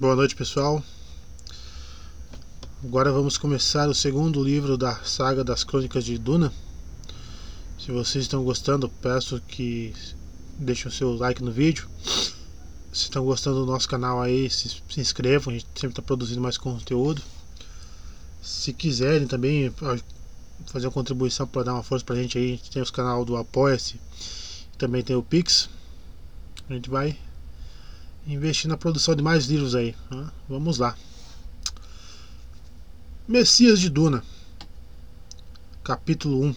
Boa noite, pessoal. Agora vamos começar o segundo livro da saga das Crônicas de Duna. Se vocês estão gostando, peço que deixem o seu like no vídeo. Se estão gostando do nosso canal aí, se, se inscrevam, a gente sempre está produzindo mais conteúdo. Se quiserem também fazer uma contribuição para dar uma força para a gente aí, a gente tem os canal do Apoia-se, também tem o Pix. A gente vai investir na produção de mais livros aí. Né? Vamos lá. Messias de Duna, capítulo 1.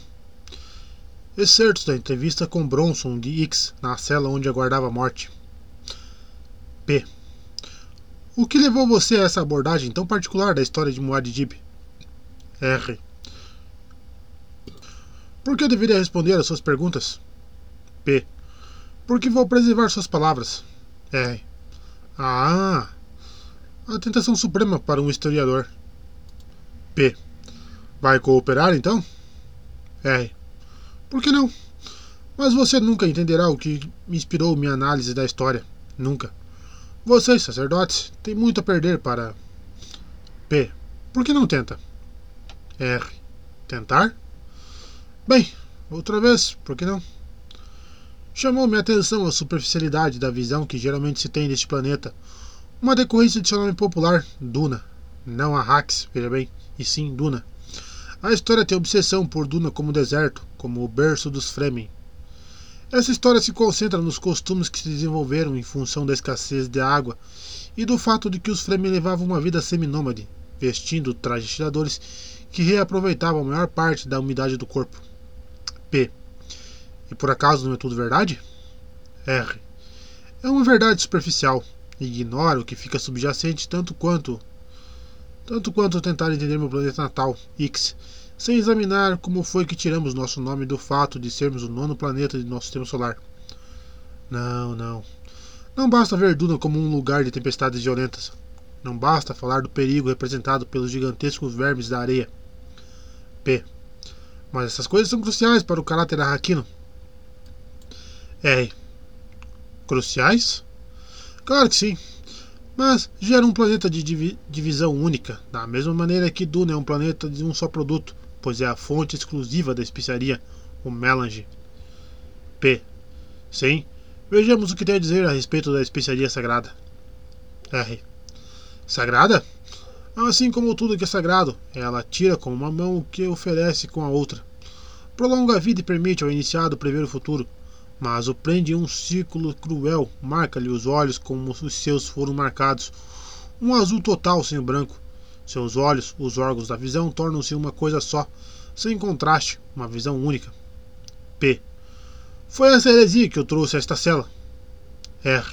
Excertos da entrevista com Bronson de X na cela onde aguardava a morte. P. O que levou você a essa abordagem tão particular da história de Muad'Dib? R. Por que eu deveria responder às suas perguntas? P. Porque vou preservar suas palavras. R. Ah! A tentação suprema para um historiador. P. Vai cooperar então? R. Por que não? Mas você nunca entenderá o que inspirou minha análise da história. Nunca. Vocês, sacerdotes, têm muito a perder para. P. Por que não tenta? R. Tentar? Bem, outra vez, por que não? Chamou minha atenção a superficialidade da visão que geralmente se tem deste planeta, uma decorrência de seu nome popular, Duna. Não Arrax, veja bem, e sim Duna. A história tem obsessão por Duna como deserto, como o berço dos Fremen. Essa história se concentra nos costumes que se desenvolveram em função da escassez de água e do fato de que os Fremen levavam uma vida seminômade, vestindo trajes tiradores que reaproveitavam a maior parte da umidade do corpo. P. E por acaso não é tudo verdade? R. É uma verdade superficial. Ignora o que fica subjacente tanto quanto tanto quanto tentar entender meu planeta natal, X, sem examinar como foi que tiramos nosso nome do fato de sermos o nono planeta de nosso sistema solar. Não, não. Não basta ver Duna como um lugar de tempestades violentas. Não basta falar do perigo representado pelos gigantescos vermes da areia. P. Mas essas coisas são cruciais para o caráter arraquino. R. Cruciais? Claro que sim. Mas gera um planeta de divisão única, da mesma maneira que Duna é um planeta de um só produto, pois é a fonte exclusiva da especiaria, o melange. P. Sim. Vejamos o que tem a dizer a respeito da especiaria sagrada. R. Sagrada? Assim como tudo que é sagrado, ela tira com uma mão o que oferece com a outra. Prolonga a vida e permite ao iniciado prever o futuro, mas o prende um círculo cruel, marca-lhe os olhos como os seus foram marcados, um azul total sem branco. Seus olhos, os órgãos da visão, tornam-se uma coisa só, sem contraste, uma visão única. P. Foi essa heresia que eu trouxe a esta cela. R.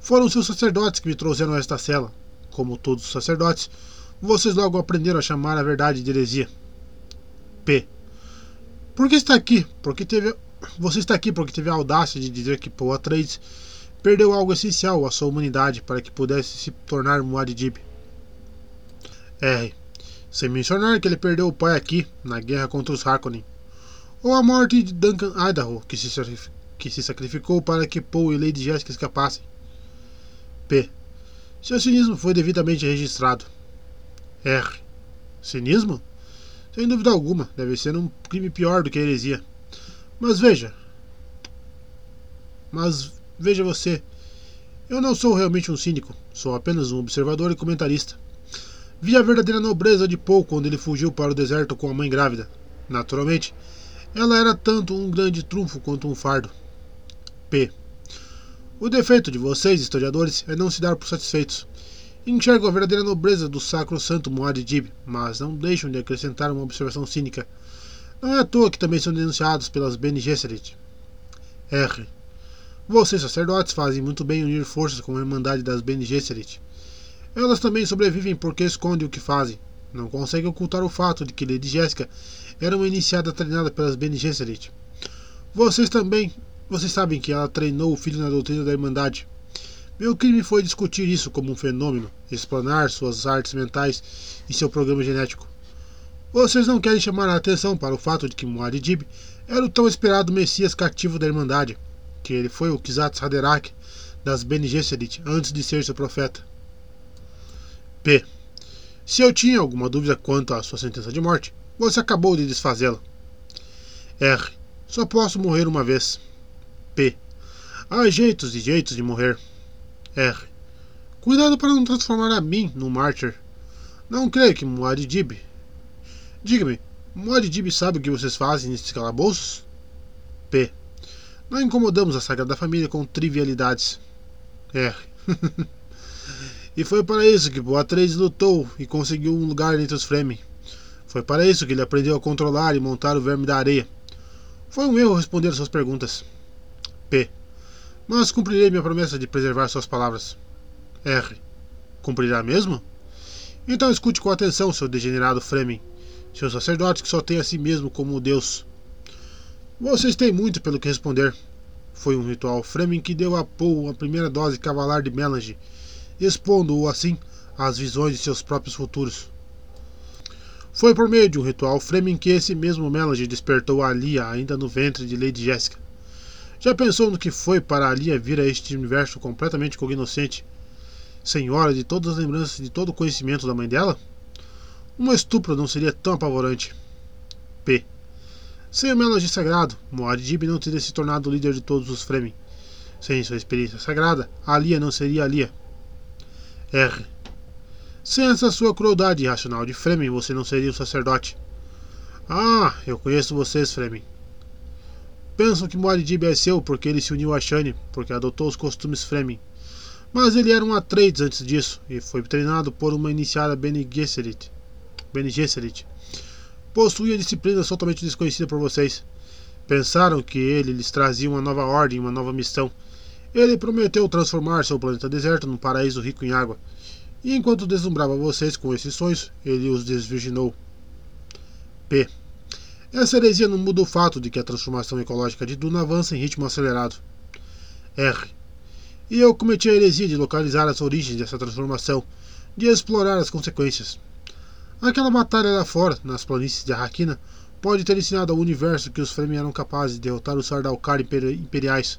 Foram seus sacerdotes que me trouxeram a esta cela. Como todos os sacerdotes, vocês logo aprenderam a chamar a verdade de heresia. P. Por que está aqui? Porque teve você está aqui porque teve a audácia de dizer que Paul Atreides perdeu algo essencial à sua humanidade para que pudesse se tornar Muad'Dib. R. Sem mencionar que ele perdeu o pai aqui, na guerra contra os Harkonnen. Ou a morte de Duncan Idaho, que se, que se sacrificou para que Paul e Lady Jessica escapassem. P. Seu cinismo foi devidamente registrado. R. Cinismo? Sem dúvida alguma, deve ser um crime pior do que a heresia. Mas veja. Mas veja você. Eu não sou realmente um cínico, sou apenas um observador e comentarista. Vi a verdadeira nobreza de Paul quando ele fugiu para o deserto com a mãe grávida. Naturalmente, ela era tanto um grande trunfo quanto um fardo. P. O defeito de vocês, historiadores, é não se dar por satisfeitos. Enxergam a verdadeira nobreza do sacro santo Muad'Dib, mas não deixam de acrescentar uma observação cínica. Não é à toa que também são denunciados pelas Bene Gesserit. R. Vocês, sacerdotes, fazem muito bem unir forças com a Irmandade das Bene Gesserit. Elas também sobrevivem porque escondem o que fazem. Não conseguem ocultar o fato de que Lady Jéssica era uma iniciada treinada pelas Bene Gesserit. Vocês também, vocês sabem que ela treinou o filho na doutrina da Irmandade. Meu crime foi discutir isso como um fenômeno, explanar suas artes mentais e seu programa genético. Vocês não querem chamar a atenção para o fato de que Muad'Dib era o tão esperado Messias cativo da Irmandade, que ele foi o Kizat Haderach das Bene Gesserit antes de ser seu profeta. P. Se eu tinha alguma dúvida quanto à sua sentença de morte, você acabou de desfazê-la. R. Só posso morrer uma vez. P. Há jeitos e jeitos de morrer. R. Cuidado para não transformar a mim num mártir. Não creio que Muad'Dib. Diga-me, Muad'Dib sabe o que vocês fazem nesses calabouços? P. Não incomodamos a Sagrada Família com trivialidades. R. e foi para isso que Boatreides lutou e conseguiu um lugar entre os Fremen. Foi para isso que ele aprendeu a controlar e montar o verme da areia. Foi um erro responder suas perguntas. P. Mas cumprirei minha promessa de preservar suas palavras. R. Cumprirá mesmo? Então escute com atenção, seu degenerado Fremen, seu sacerdote que só tem a si mesmo como Deus. Vocês têm muito pelo que responder. Foi um ritual Fremen que deu a Paul a primeira dose cavalar de melange, expondo-o assim às visões de seus próprios futuros. Foi por meio de um ritual Fremen que esse mesmo melange despertou a Lia ainda no ventre de Lady Jessica. Já pensou no que foi para a Lia vir a este universo completamente cognoscente, senhora de todas as lembranças de todo o conhecimento da mãe dela? Um estupro não seria tão apavorante. P. Sem o Melody sagrado, Muad'Dib não teria se tornado o líder de todos os Fremen. Sem sua experiência sagrada, a Lia não seria a Lia. R. Sem essa sua crueldade irracional de Fremen, você não seria o sacerdote. Ah, eu conheço vocês, Fremen. Pensam que Muad'Dib é seu porque ele se uniu a Shani, porque adotou os costumes Fremen. Mas ele era um Atreides antes disso e foi treinado por uma iniciada Bene Gesserit. Bene Gesserit. Possuía disciplinas totalmente desconhecidas por vocês. Pensaram que ele lhes trazia uma nova ordem, uma nova missão. Ele prometeu transformar seu planeta deserto num paraíso rico em água. E enquanto deslumbrava vocês com esses sonhos, ele os desvirginou. P. Essa heresia não muda o fato de que a transformação ecológica de Duna avança em ritmo acelerado. R. E eu cometi a heresia de localizar as origens dessa transformação, de explorar as consequências. Aquela batalha lá fora, nas planícies de Arrakina, pode ter ensinado ao universo que os Fremen eram capazes de derrotar os Sardaukar imperiais.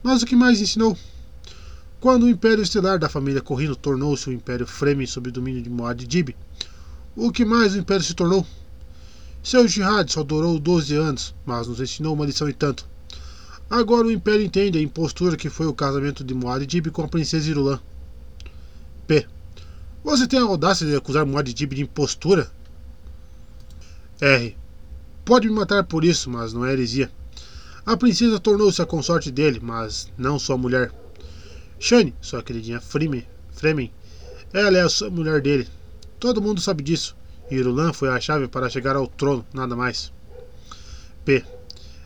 Mas o que mais ensinou? Quando o Império Estelar da família Corrino tornou-se o Império Fremen sob o domínio de Muad'Dib, o que mais o Império se tornou? Seu jihad só durou 12 anos, mas nos ensinou uma lição e tanto. Agora o Império entende a impostura que foi o casamento de Muad'Dib com a princesa Irulan. P. Você tem a audácia de acusar Muad'Dib de impostura? R. Pode me matar por isso, mas não é heresia. A princesa tornou-se a consorte dele, mas não sua mulher. Shane, sua queridinha Fremen, Fremen, ela é a mulher dele. Todo mundo sabe disso. Irulan foi a chave para chegar ao trono, nada mais. P.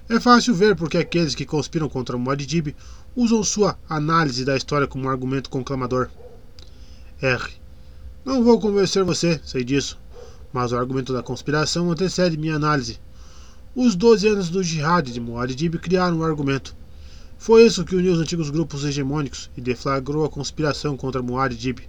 É fácil ver porque aqueles que conspiram contra Muad'Dib usam sua análise da história como um argumento conclamador. R. Não vou convencer você, sei disso, mas o argumento da conspiração antecede minha análise. Os 12 anos do jihad de Muad'Dib criaram um argumento. Foi isso que uniu os antigos grupos hegemônicos e deflagrou a conspiração contra Muad'Dib.